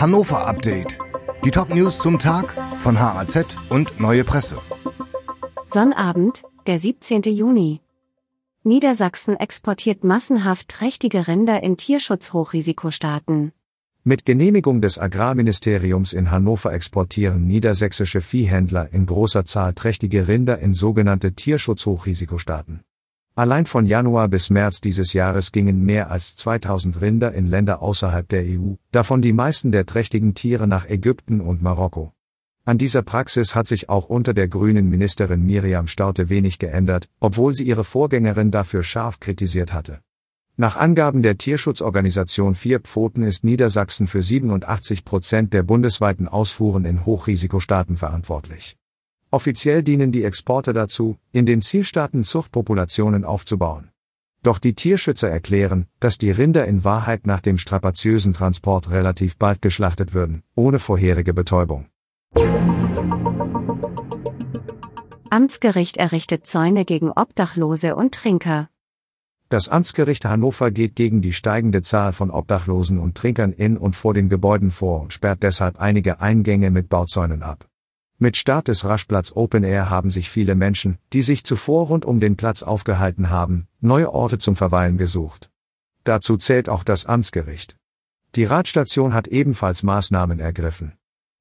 Hannover Update. Die Top-News zum Tag von HAZ und Neue Presse. Sonnabend, der 17. Juni. Niedersachsen exportiert massenhaft trächtige Rinder in Tierschutzhochrisikostaaten. Mit Genehmigung des Agrarministeriums in Hannover exportieren niedersächsische Viehhändler in großer Zahl trächtige Rinder in sogenannte Tierschutzhochrisikostaaten. Allein von Januar bis März dieses Jahres gingen mehr als 2000 Rinder in Länder außerhalb der EU, davon die meisten der trächtigen Tiere nach Ägypten und Marokko. An dieser Praxis hat sich auch unter der grünen Ministerin Miriam Staute wenig geändert, obwohl sie ihre Vorgängerin dafür scharf kritisiert hatte. Nach Angaben der Tierschutzorganisation Vier Pfoten ist Niedersachsen für 87 Prozent der bundesweiten Ausfuhren in Hochrisikostaaten verantwortlich. Offiziell dienen die Exporte dazu, in den Zielstaaten Zuchtpopulationen aufzubauen. Doch die Tierschützer erklären, dass die Rinder in Wahrheit nach dem strapaziösen Transport relativ bald geschlachtet würden, ohne vorherige Betäubung. Amtsgericht errichtet Zäune gegen Obdachlose und Trinker. Das Amtsgericht Hannover geht gegen die steigende Zahl von Obdachlosen und Trinkern in und vor den Gebäuden vor und sperrt deshalb einige Eingänge mit Bauzäunen ab. Mit Start des Raschplatz Open Air haben sich viele Menschen, die sich zuvor rund um den Platz aufgehalten haben, neue Orte zum Verweilen gesucht. Dazu zählt auch das Amtsgericht. Die Radstation hat ebenfalls Maßnahmen ergriffen.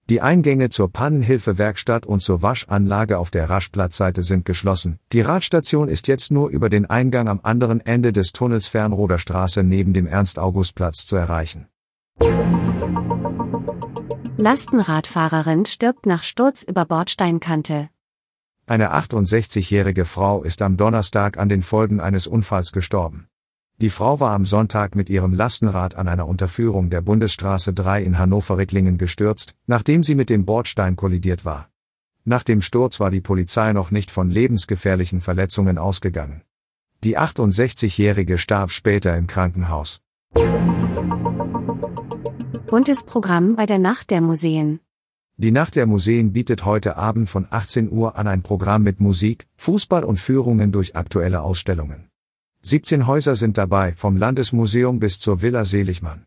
Die Eingänge zur Pannenhilfewerkstatt und zur Waschanlage auf der Raschplatzseite sind geschlossen. Die Radstation ist jetzt nur über den Eingang am anderen Ende des Tunnels Fernroder Straße neben dem Ernst-August-Platz zu erreichen. Lastenradfahrerin stirbt nach Sturz über Bordsteinkante. Eine 68-jährige Frau ist am Donnerstag an den Folgen eines Unfalls gestorben. Die Frau war am Sonntag mit ihrem Lastenrad an einer Unterführung der Bundesstraße 3 in Hannover-Ricklingen gestürzt, nachdem sie mit dem Bordstein kollidiert war. Nach dem Sturz war die Polizei noch nicht von lebensgefährlichen Verletzungen ausgegangen. Die 68-jährige starb später im Krankenhaus. Buntes Programm bei der Nacht der Museen. Die Nacht der Museen bietet heute Abend von 18 Uhr an ein Programm mit Musik, Fußball und Führungen durch aktuelle Ausstellungen. 17 Häuser sind dabei, vom Landesmuseum bis zur Villa Seligmann.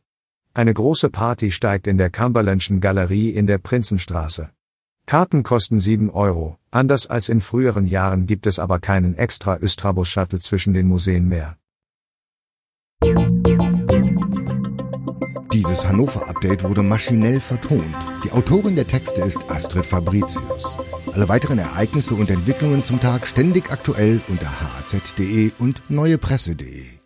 Eine große Party steigt in der Cumberlandschen Galerie in der Prinzenstraße. Karten kosten 7 Euro, anders als in früheren Jahren gibt es aber keinen extra Östrabus-Shuttle zwischen den Museen mehr. Dieses Hannover-Update wurde maschinell vertont. Die Autorin der Texte ist Astrid Fabricius. Alle weiteren Ereignisse und Entwicklungen zum Tag ständig aktuell unter haz.de und neuepresse.de.